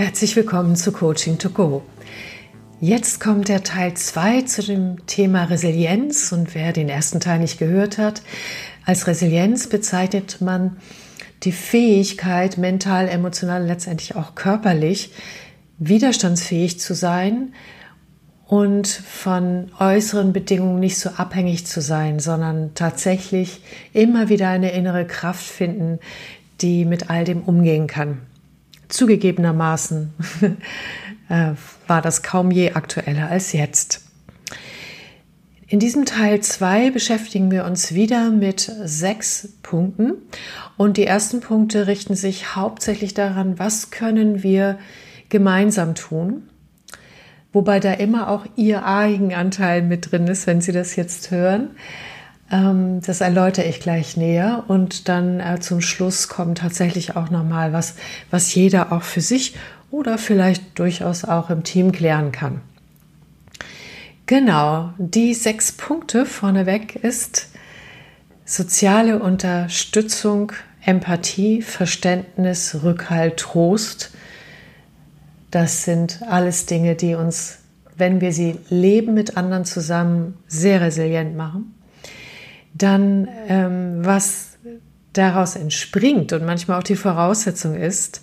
Herzlich willkommen zu Coaching to Go. Jetzt kommt der Teil 2 zu dem Thema Resilienz und wer den ersten Teil nicht gehört hat, als Resilienz bezeichnet man die Fähigkeit, mental, emotional, letztendlich auch körperlich widerstandsfähig zu sein und von äußeren Bedingungen nicht so abhängig zu sein, sondern tatsächlich immer wieder eine innere Kraft finden, die mit all dem umgehen kann. Zugegebenermaßen äh, war das kaum je aktueller als jetzt. In diesem Teil 2 beschäftigen wir uns wieder mit sechs Punkten und die ersten Punkte richten sich hauptsächlich daran, was können wir gemeinsam tun, wobei da immer auch Ihr Eigenanteil mit drin ist, wenn Sie das jetzt hören. Ähm, das erläutere ich gleich näher und dann äh, zum Schluss kommt tatsächlich auch nochmal was, was jeder auch für sich oder vielleicht durchaus auch im Team klären kann. Genau, die sechs Punkte vorneweg ist soziale Unterstützung, Empathie, Verständnis, Rückhalt, Trost. Das sind alles Dinge, die uns, wenn wir sie leben mit anderen zusammen, sehr resilient machen dann ähm, was daraus entspringt und manchmal auch die Voraussetzung ist,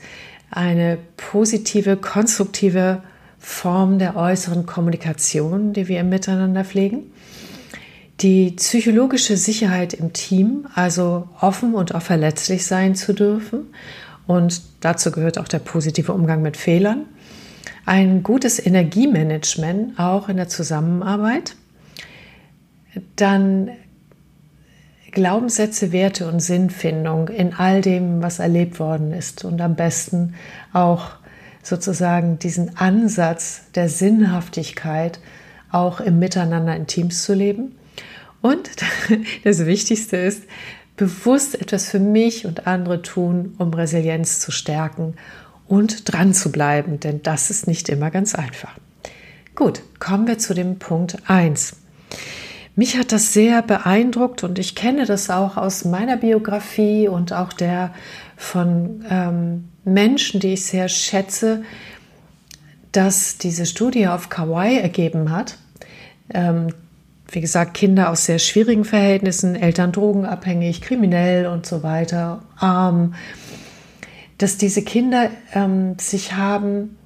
eine positive, konstruktive Form der äußeren Kommunikation, die wir im Miteinander pflegen. Die psychologische Sicherheit im Team, also offen und auch verletzlich sein zu dürfen. Und dazu gehört auch der positive Umgang mit Fehlern. Ein gutes Energiemanagement auch in der Zusammenarbeit. Dann Glaubenssätze, Werte und Sinnfindung in all dem, was erlebt worden ist und am besten auch sozusagen diesen Ansatz der Sinnhaftigkeit auch im Miteinander in Teams zu leben. Und das Wichtigste ist, bewusst etwas für mich und andere tun, um Resilienz zu stärken und dran zu bleiben, denn das ist nicht immer ganz einfach. Gut, kommen wir zu dem Punkt 1. Mich hat das sehr beeindruckt und ich kenne das auch aus meiner Biografie und auch der von ähm, Menschen, die ich sehr schätze, dass diese Studie auf Kauai ergeben hat. Ähm, wie gesagt, Kinder aus sehr schwierigen Verhältnissen, Eltern drogenabhängig, kriminell und so weiter, arm, dass diese Kinder ähm, sich haben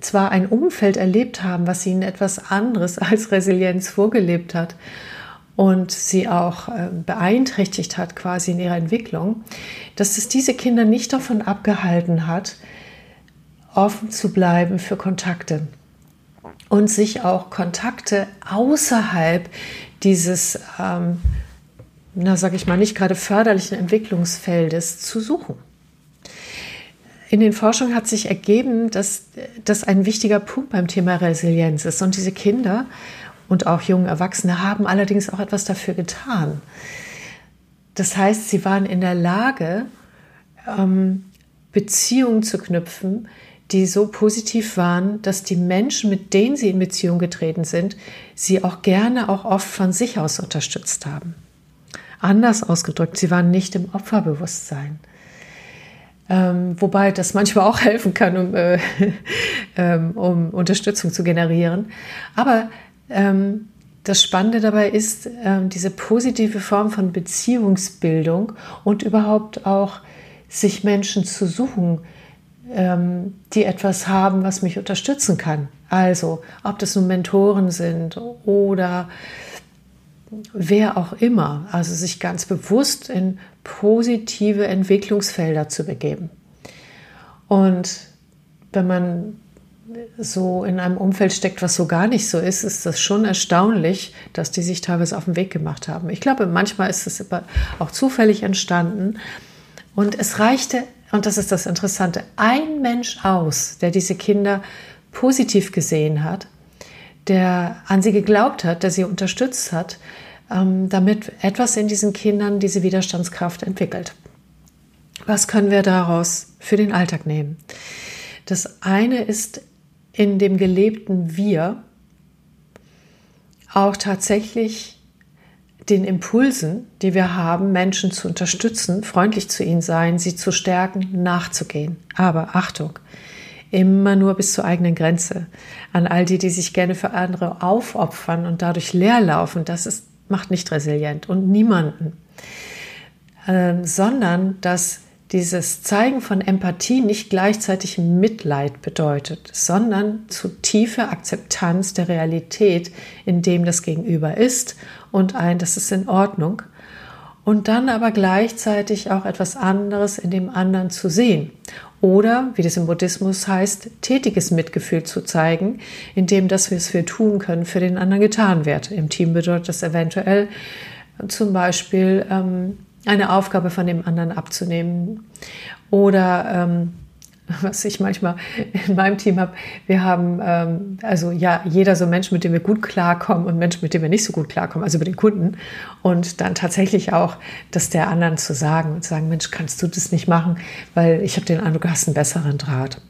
zwar ein Umfeld erlebt haben, was ihnen etwas anderes als Resilienz vorgelebt hat und sie auch äh, beeinträchtigt hat quasi in ihrer Entwicklung, dass es diese Kinder nicht davon abgehalten hat, offen zu bleiben für Kontakte und sich auch Kontakte außerhalb dieses, ähm, na sag ich mal, nicht gerade förderlichen Entwicklungsfeldes zu suchen in den Forschungen hat sich ergeben, dass das ein wichtiger Punkt beim Thema Resilienz ist. Und diese Kinder und auch junge Erwachsene haben allerdings auch etwas dafür getan. Das heißt, sie waren in der Lage, ähm, Beziehungen zu knüpfen, die so positiv waren, dass die Menschen, mit denen sie in Beziehung getreten sind, sie auch gerne, auch oft von sich aus unterstützt haben. Anders ausgedrückt, sie waren nicht im Opferbewusstsein. Ähm, wobei das manchmal auch helfen kann, um, äh, ähm, um Unterstützung zu generieren. Aber ähm, das Spannende dabei ist ähm, diese positive Form von Beziehungsbildung und überhaupt auch sich Menschen zu suchen, ähm, die etwas haben, was mich unterstützen kann. Also, ob das nun Mentoren sind oder wer auch immer, also sich ganz bewusst in positive Entwicklungsfelder zu begeben. Und wenn man so in einem Umfeld steckt, was so gar nicht so ist, ist das schon erstaunlich, dass die sich teilweise auf den Weg gemacht haben. Ich glaube, manchmal ist es auch zufällig entstanden. Und es reichte, und das ist das Interessante, ein Mensch aus, der diese Kinder positiv gesehen hat, der an sie geglaubt hat, der sie unterstützt hat, damit etwas in diesen Kindern diese Widerstandskraft entwickelt. Was können wir daraus für den Alltag nehmen? Das eine ist in dem gelebten Wir auch tatsächlich den Impulsen, die wir haben, Menschen zu unterstützen, freundlich zu ihnen sein, sie zu stärken, nachzugehen. Aber Achtung, immer nur bis zur eigenen Grenze. An all die, die sich gerne für andere aufopfern und dadurch leer laufen, das ist, macht nicht resilient und niemanden. Ähm, sondern dass dieses Zeigen von Empathie nicht gleichzeitig Mitleid bedeutet, sondern zu tiefe Akzeptanz der Realität, in dem das Gegenüber ist und ein, das ist in Ordnung. Und dann aber gleichzeitig auch etwas anderes in dem anderen zu sehen. Oder, wie das im Buddhismus heißt, tätiges Mitgefühl zu zeigen, indem das, was wir tun können, für den anderen getan wird. Im Team bedeutet das eventuell zum Beispiel ähm, eine Aufgabe von dem anderen abzunehmen. Oder ähm, was ich manchmal in meinem Team habe, wir haben ähm, also ja jeder so Mensch, mit dem wir gut klarkommen und Mensch, mit dem wir nicht so gut klarkommen, also über den Kunden. Und dann tatsächlich auch das der anderen zu sagen und zu sagen, Mensch, kannst du das nicht machen, weil ich habe den Eindruck, du hast einen besseren Draht.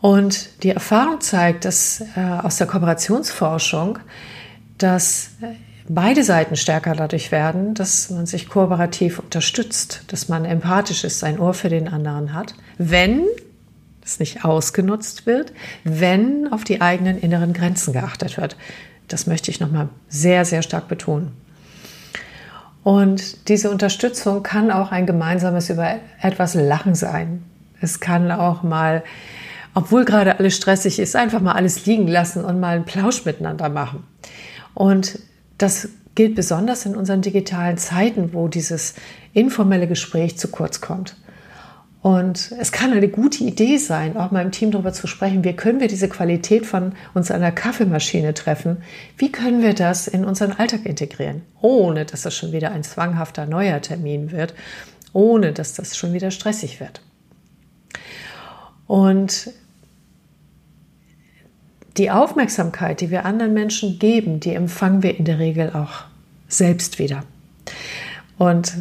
Und die Erfahrung zeigt, dass äh, aus der Kooperationsforschung, dass beide Seiten stärker dadurch werden, dass man sich kooperativ unterstützt, dass man empathisch ist, ein Ohr für den anderen hat, wenn es nicht ausgenutzt wird, wenn auf die eigenen inneren Grenzen geachtet wird. Das möchte ich nochmal sehr, sehr stark betonen. Und diese Unterstützung kann auch ein gemeinsames über etwas Lachen sein. Es kann auch mal, obwohl gerade alles stressig ist, einfach mal alles liegen lassen und mal einen Plausch miteinander machen. Und das gilt besonders in unseren digitalen Zeiten, wo dieses informelle Gespräch zu kurz kommt. Und es kann eine gute Idee sein, auch mal im Team darüber zu sprechen, wie können wir diese Qualität von uns an der Kaffeemaschine treffen? Wie können wir das in unseren Alltag integrieren, ohne dass das schon wieder ein zwanghafter neuer Termin wird, ohne dass das schon wieder stressig wird? Und die Aufmerksamkeit, die wir anderen Menschen geben, die empfangen wir in der Regel auch selbst wieder. Und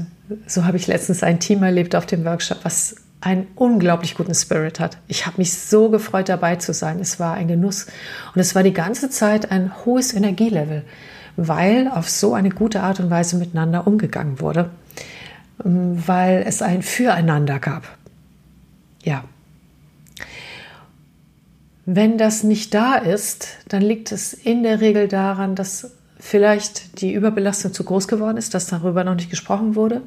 so habe ich letztens ein Team erlebt auf dem Workshop, was einen unglaublich guten Spirit hat. Ich habe mich so gefreut, dabei zu sein. Es war ein Genuss. Und es war die ganze Zeit ein hohes Energielevel, weil auf so eine gute Art und Weise miteinander umgegangen wurde, weil es ein Füreinander gab. Ja, wenn das nicht da ist, dann liegt es in der Regel daran, dass vielleicht die Überbelastung zu groß geworden ist, dass darüber noch nicht gesprochen wurde.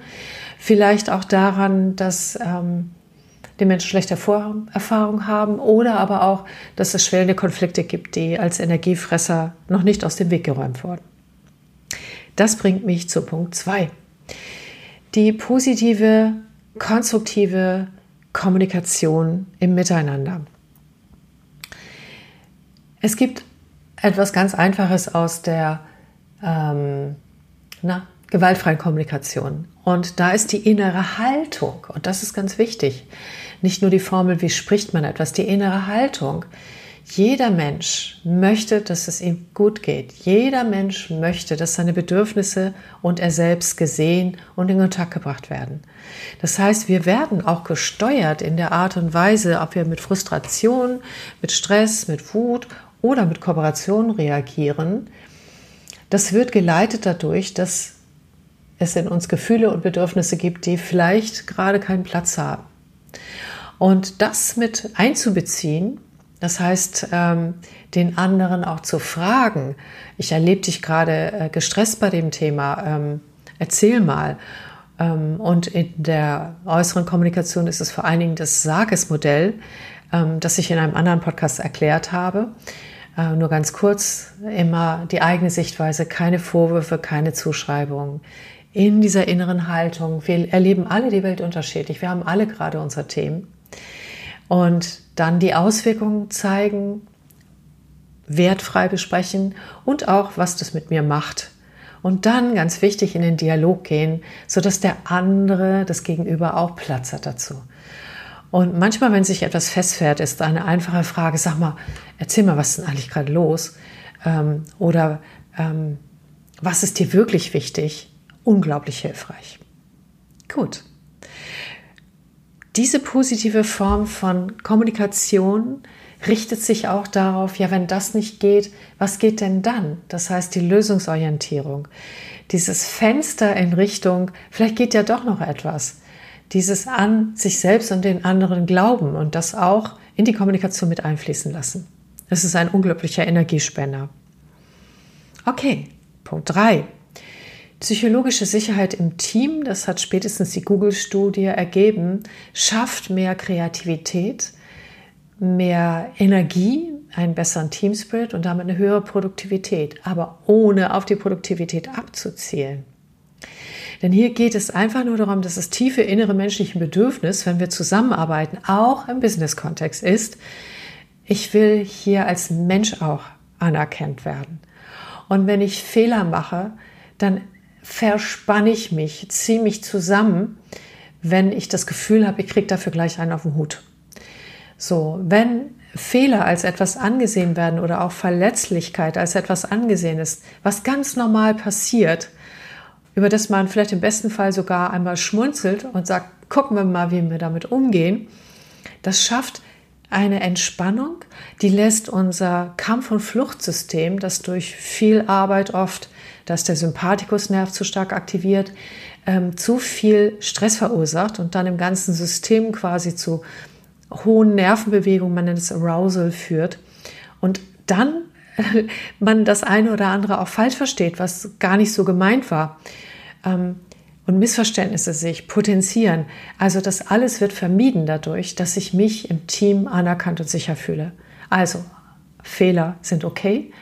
Vielleicht auch daran, dass ähm, die Menschen schlechte Vorerfahrungen haben oder aber auch, dass es schwellende Konflikte gibt, die als Energiefresser noch nicht aus dem Weg geräumt wurden. Das bringt mich zu Punkt 2. Die positive, konstruktive Kommunikation im Miteinander. Es gibt etwas ganz Einfaches aus der ähm, na, gewaltfreien Kommunikation. Und da ist die innere Haltung. Und das ist ganz wichtig. Nicht nur die Formel, wie spricht man etwas, die innere Haltung. Jeder Mensch möchte, dass es ihm gut geht. Jeder Mensch möchte, dass seine Bedürfnisse und er selbst gesehen und in Kontakt gebracht werden. Das heißt, wir werden auch gesteuert in der Art und Weise, ob wir mit Frustration, mit Stress, mit Wut oder mit Kooperation reagieren, das wird geleitet dadurch, dass es in uns Gefühle und Bedürfnisse gibt, die vielleicht gerade keinen Platz haben. Und das mit einzubeziehen, das heißt, ähm, den anderen auch zu fragen, ich erlebe dich gerade äh, gestresst bei dem Thema, ähm, erzähl mal. Ähm, und in der äußeren Kommunikation ist es vor allen Dingen das Sages-Modell, das ich in einem anderen Podcast erklärt habe. Äh, nur ganz kurz, immer die eigene Sichtweise, keine Vorwürfe, keine Zuschreibungen. In dieser inneren Haltung, wir erleben alle die Welt unterschiedlich, wir haben alle gerade unsere Themen. Und dann die Auswirkungen zeigen, wertfrei besprechen und auch, was das mit mir macht. Und dann ganz wichtig in den Dialog gehen, sodass der andere, das Gegenüber auch Platz hat dazu. Und manchmal, wenn sich etwas festfährt, ist eine einfache Frage, sag mal, erzähl mal, was ist denn eigentlich gerade los? Ähm, oder ähm, was ist dir wirklich wichtig? Unglaublich hilfreich. Gut. Diese positive Form von Kommunikation richtet sich auch darauf, ja, wenn das nicht geht, was geht denn dann? Das heißt, die Lösungsorientierung. Dieses Fenster in Richtung, vielleicht geht ja doch noch etwas dieses an sich selbst und den anderen glauben und das auch in die Kommunikation mit einfließen lassen. Das ist ein unglaublicher Energiespender. Okay, Punkt 3. Psychologische Sicherheit im Team, das hat spätestens die Google-Studie ergeben, schafft mehr Kreativität, mehr Energie, einen besseren Teamspirit und damit eine höhere Produktivität, aber ohne auf die Produktivität abzuzielen. Denn hier geht es einfach nur darum, dass das tiefe innere menschliche Bedürfnis, wenn wir zusammenarbeiten, auch im Business-Kontext ist, ich will hier als Mensch auch anerkannt werden. Und wenn ich Fehler mache, dann verspanne ich mich, ziehe mich zusammen, wenn ich das Gefühl habe, ich kriege dafür gleich einen auf den Hut. So, wenn Fehler als etwas angesehen werden oder auch Verletzlichkeit als etwas angesehen ist, was ganz normal passiert, über das man vielleicht im besten Fall sogar einmal schmunzelt und sagt, gucken wir mal, wie wir damit umgehen, das schafft eine Entspannung, die lässt unser Kampf- und Fluchtsystem, das durch viel Arbeit oft, dass der Sympathikusnerv zu stark aktiviert, ähm, zu viel Stress verursacht und dann im ganzen System quasi zu hohen Nervenbewegungen, man nennt es Arousal, führt. Und dann man das eine oder andere auch falsch versteht, was gar nicht so gemeint war. Ähm, und Missverständnisse sich potenzieren. Also das alles wird vermieden dadurch, dass ich mich im Team anerkannt und sicher fühle. Also Fehler sind okay.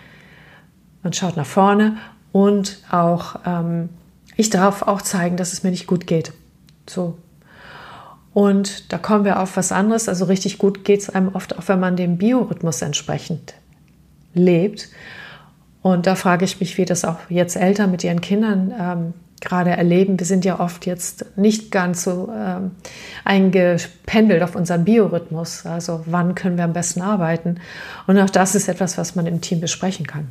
Man schaut nach vorne und auch ähm, ich darf auch zeigen, dass es mir nicht gut geht. So. Und da kommen wir auf was anderes. Also richtig gut geht es einem oft auch, wenn man dem Biorhythmus entsprechend lebt. Und da frage ich mich, wie das auch jetzt Eltern mit ihren Kindern ähm, gerade erleben. Wir sind ja oft jetzt nicht ganz so ähm, eingependelt auf unseren Biorhythmus. Also wann können wir am besten arbeiten? Und auch das ist etwas, was man im Team besprechen kann.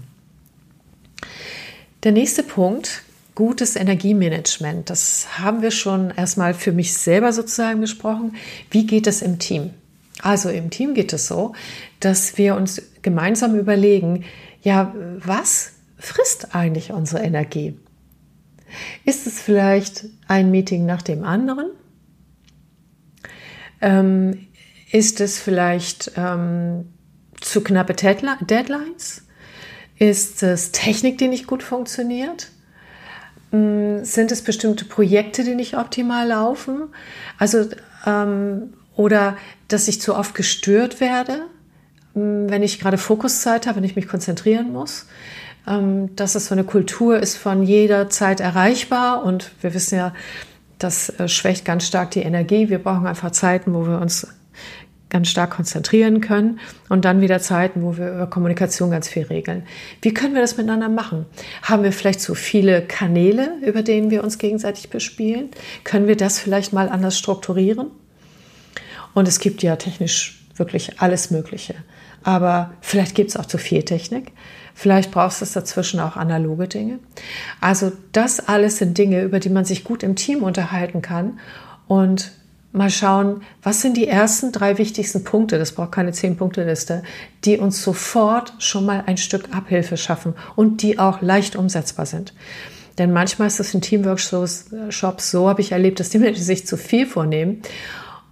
Der nächste Punkt, gutes Energiemanagement. Das haben wir schon erstmal für mich selber sozusagen besprochen. Wie geht es im Team? Also im Team geht es so, dass wir uns gemeinsam überlegen, ja, was frisst eigentlich unsere Energie? Ist es vielleicht ein Meeting nach dem anderen? Ähm, ist es vielleicht ähm, zu knappe Deadlines? Ist es Technik, die nicht gut funktioniert? Ähm, sind es bestimmte Projekte, die nicht optimal laufen? Also, ähm, oder dass ich zu oft gestört werde, ähm, wenn ich gerade Fokuszeit habe, wenn ich mich konzentrieren muss? Ähm, dass es so eine Kultur ist von jeder Zeit erreichbar und wir wissen ja, das äh, schwächt ganz stark die Energie. Wir brauchen einfach Zeiten, wo wir uns ganz stark konzentrieren können und dann wieder Zeiten, wo wir über Kommunikation ganz viel regeln. Wie können wir das miteinander machen? Haben wir vielleicht so viele Kanäle, über denen wir uns gegenseitig bespielen? Können wir das vielleicht mal anders strukturieren? Und es gibt ja technisch wirklich alles Mögliche. Aber vielleicht gibt es auch zu viel Technik. Vielleicht brauchst du dazwischen auch analoge Dinge. Also das alles sind Dinge, über die man sich gut im Team unterhalten kann und mal schauen, was sind die ersten drei wichtigsten Punkte, das braucht keine Zehn-Punkte-Liste, die uns sofort schon mal ein Stück Abhilfe schaffen und die auch leicht umsetzbar sind. Denn manchmal ist es in Teamworkshops so, habe ich erlebt, dass die Menschen sich zu viel vornehmen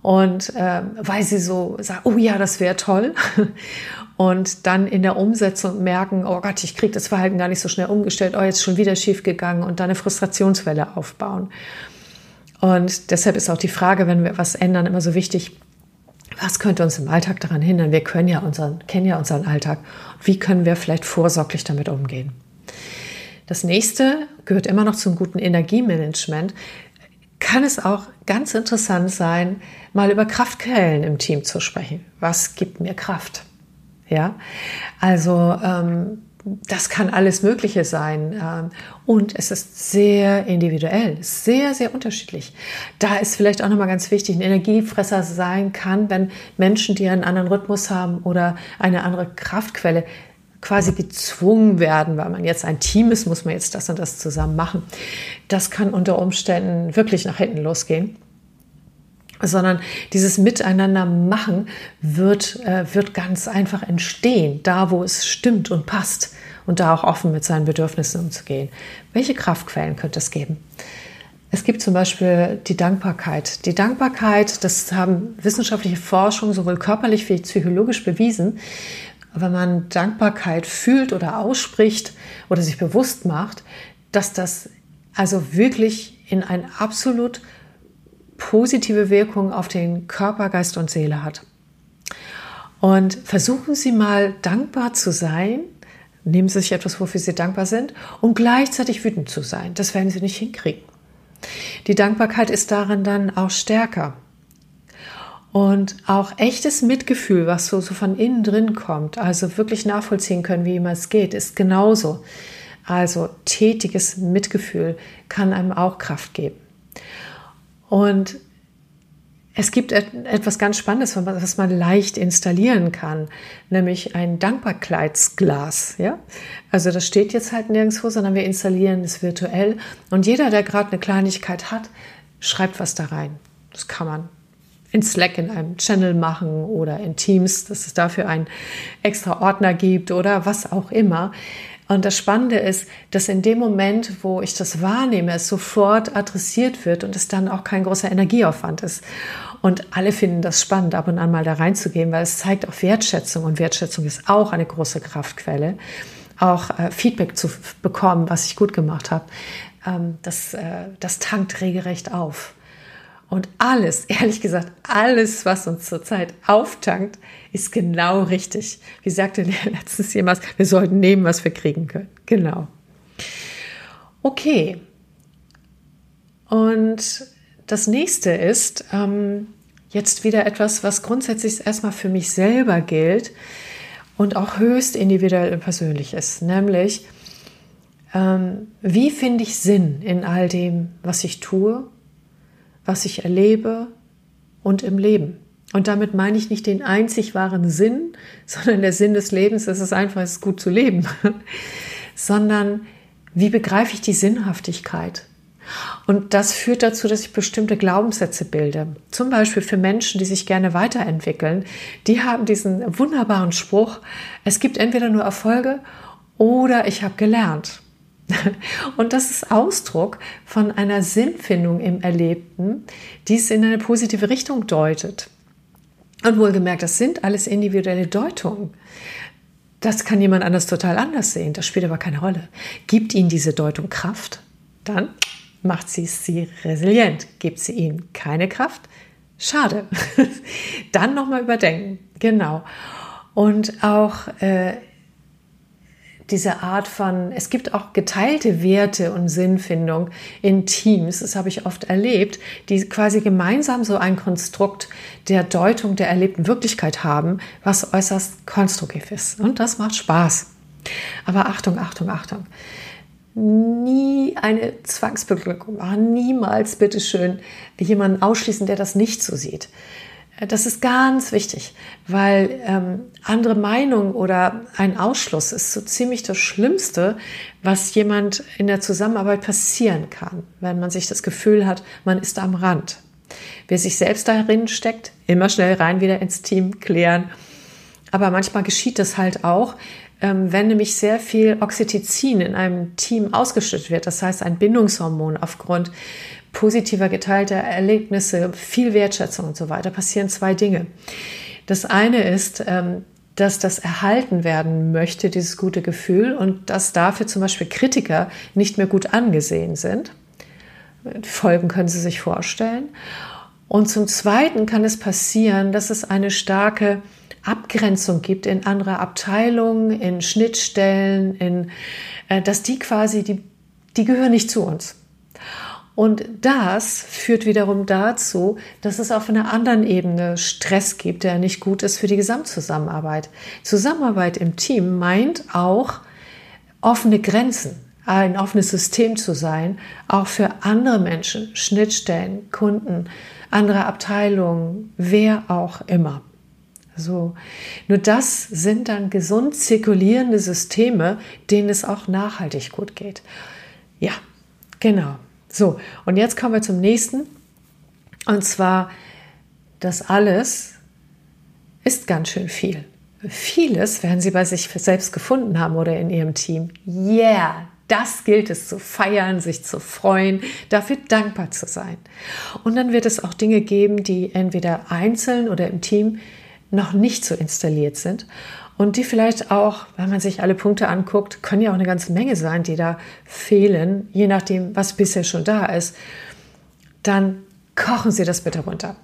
und äh, weil sie so sagen, oh ja, das wäre toll. Und dann in der Umsetzung merken, oh Gott, ich kriege das Verhalten gar nicht so schnell umgestellt, oh, jetzt schon wieder schief gegangen und dann eine Frustrationswelle aufbauen. Und deshalb ist auch die Frage, wenn wir was ändern, immer so wichtig, was könnte uns im Alltag daran hindern? Wir können ja unseren, kennen ja unseren Alltag. Wie können wir vielleicht vorsorglich damit umgehen? Das nächste gehört immer noch zum guten Energiemanagement. Kann es auch ganz interessant sein, mal über Kraftquellen im Team zu sprechen. Was gibt mir Kraft? Ja, also ähm, das kann alles Mögliche sein. Ähm, und es ist sehr individuell, sehr, sehr unterschiedlich. Da ist vielleicht auch nochmal ganz wichtig, ein Energiefresser sein kann, wenn Menschen, die einen anderen Rhythmus haben oder eine andere Kraftquelle, quasi gezwungen werden, weil man jetzt ein Team ist, muss man jetzt das und das zusammen machen. Das kann unter Umständen wirklich nach hinten losgehen sondern dieses Miteinander machen wird, äh, wird ganz einfach entstehen, da wo es stimmt und passt und da auch offen mit seinen Bedürfnissen umzugehen. Welche Kraftquellen könnte es geben? es gibt zum Beispiel die Dankbarkeit. Die Dankbarkeit, das haben wissenschaftliche Forschung sowohl körperlich wie psychologisch bewiesen. Wenn man Dankbarkeit fühlt oder ausspricht oder sich bewusst macht, dass das also wirklich in eine absolut positive Wirkung auf den Körper, Geist und Seele hat. Und versuchen Sie mal dankbar zu sein. Nehmen Sie sich etwas, wofür Sie dankbar sind und gleichzeitig wütend zu sein. Das werden Sie nicht hinkriegen. Die Dankbarkeit ist darin dann auch stärker. Und auch echtes Mitgefühl, was so, so von innen drin kommt, also wirklich nachvollziehen können, wie immer es geht, ist genauso. Also tätiges Mitgefühl kann einem auch Kraft geben. Und es gibt etwas ganz Spannendes, was man leicht installieren kann, nämlich ein Dankbarkeitsglas. Ja? Also das steht jetzt halt nirgendwo, sondern wir installieren es virtuell. Und jeder, der gerade eine Kleinigkeit hat, schreibt was da rein. Das kann man in Slack in einem Channel machen oder in Teams, dass es dafür einen extra Ordner gibt oder was auch immer. Und das Spannende ist, dass in dem Moment, wo ich das wahrnehme, es sofort adressiert wird und es dann auch kein großer Energieaufwand ist. Und alle finden das spannend, ab und an mal da reinzugehen, weil es zeigt auch Wertschätzung und Wertschätzung ist auch eine große Kraftquelle. Auch äh, Feedback zu bekommen, was ich gut gemacht habe, ähm, das, äh, das tankt regelrecht auf. Und alles, ehrlich gesagt, alles, was uns zurzeit auftankt, ist genau richtig. Wie sagte letztens jemand, wir sollten nehmen, was wir kriegen können. Genau. Okay. Und das nächste ist ähm, jetzt wieder etwas, was grundsätzlich erstmal für mich selber gilt und auch höchst individuell und persönlich ist, nämlich ähm, wie finde ich Sinn in all dem, was ich tue, was ich erlebe und im Leben. Und damit meine ich nicht den einzig wahren Sinn, sondern der Sinn des Lebens ist es einfach, es ist gut zu leben, sondern wie begreife ich die Sinnhaftigkeit? Und das führt dazu, dass ich bestimmte Glaubenssätze bilde. Zum Beispiel für Menschen, die sich gerne weiterentwickeln. Die haben diesen wunderbaren Spruch, es gibt entweder nur Erfolge oder ich habe gelernt. Und das ist Ausdruck von einer Sinnfindung im Erlebten, die es in eine positive Richtung deutet. Und wohlgemerkt, das sind alles individuelle Deutungen. Das kann jemand anders total anders sehen. Das spielt aber keine Rolle. Gibt Ihnen diese Deutung Kraft, dann macht sie sie resilient. Gibt sie Ihnen keine Kraft, schade. dann nochmal überdenken. Genau. Und auch äh, diese Art von, es gibt auch geteilte Werte und Sinnfindung in Teams, das habe ich oft erlebt, die quasi gemeinsam so ein Konstrukt der Deutung der erlebten Wirklichkeit haben, was äußerst konstruktiv ist. Und das macht Spaß. Aber Achtung, Achtung, Achtung. Nie eine Zwangsbeglückung, niemals bitteschön jemanden ausschließen, der das nicht so sieht. Das ist ganz wichtig, weil ähm, andere Meinung oder ein Ausschluss ist so ziemlich das Schlimmste, was jemand in der Zusammenarbeit passieren kann, wenn man sich das Gefühl hat, man ist am Rand. Wer sich selbst darin steckt, immer schnell rein wieder ins Team klären. Aber manchmal geschieht das halt auch, ähm, wenn nämlich sehr viel Oxytocin in einem Team ausgeschüttet wird, das heißt ein Bindungshormon aufgrund positiver geteilter Erlebnisse, viel Wertschätzung und so weiter, passieren zwei Dinge. Das eine ist, ähm, dass das erhalten werden möchte, dieses gute Gefühl, und dass dafür zum Beispiel Kritiker nicht mehr gut angesehen sind. Folgen können Sie sich vorstellen. Und zum Zweiten kann es passieren, dass es eine starke Abgrenzung gibt in andere Abteilungen, in Schnittstellen, in, äh, dass die quasi, die, die gehören nicht zu uns. Und das führt wiederum dazu, dass es auf einer anderen Ebene Stress gibt, der nicht gut ist für die Gesamtzusammenarbeit. Zusammenarbeit im Team meint auch offene Grenzen, ein offenes System zu sein, auch für andere Menschen, Schnittstellen, Kunden, andere Abteilungen, wer auch immer. So. Nur das sind dann gesund zirkulierende Systeme, denen es auch nachhaltig gut geht. Ja, genau. So, und jetzt kommen wir zum nächsten. Und zwar, das alles ist ganz schön viel. Vieles werden Sie bei sich selbst gefunden haben oder in Ihrem Team. Yeah, Das gilt es zu feiern, sich zu freuen, dafür dankbar zu sein. Und dann wird es auch Dinge geben, die entweder einzeln oder im Team noch nicht so installiert sind und die vielleicht auch, wenn man sich alle Punkte anguckt, können ja auch eine ganze Menge sein, die da fehlen, je nachdem, was bisher schon da ist. Dann kochen Sie das bitte runter.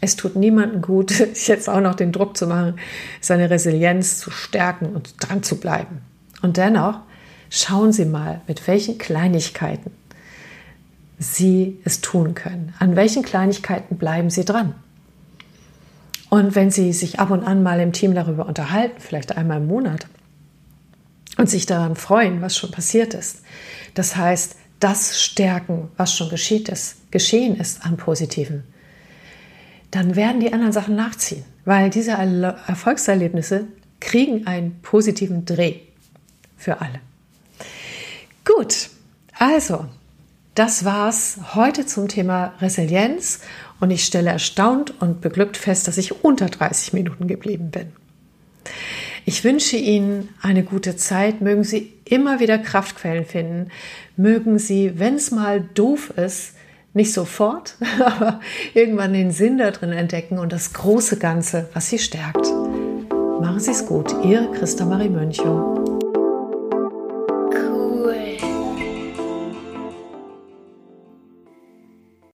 Es tut niemandem gut, jetzt auch noch den Druck zu machen, seine Resilienz zu stärken und dran zu bleiben. Und dennoch schauen Sie mal, mit welchen Kleinigkeiten Sie es tun können. An welchen Kleinigkeiten bleiben Sie dran? Und wenn Sie sich ab und an mal im Team darüber unterhalten, vielleicht einmal im Monat, und sich daran freuen, was schon passiert ist, das heißt, das stärken, was schon geschieht ist, geschehen ist an Positiven, dann werden die anderen Sachen nachziehen, weil diese Erfolgserlebnisse kriegen einen positiven Dreh für alle. Gut, also, das war's heute zum Thema Resilienz und ich stelle erstaunt und beglückt fest, dass ich unter 30 Minuten geblieben bin. Ich wünsche Ihnen eine gute Zeit. Mögen Sie immer wieder Kraftquellen finden. Mögen Sie, wenn es mal doof ist, nicht sofort, aber irgendwann den Sinn da drin entdecken und das große Ganze, was Sie stärkt. Machen Sie es gut. Ihre Christa Marie Mönchung.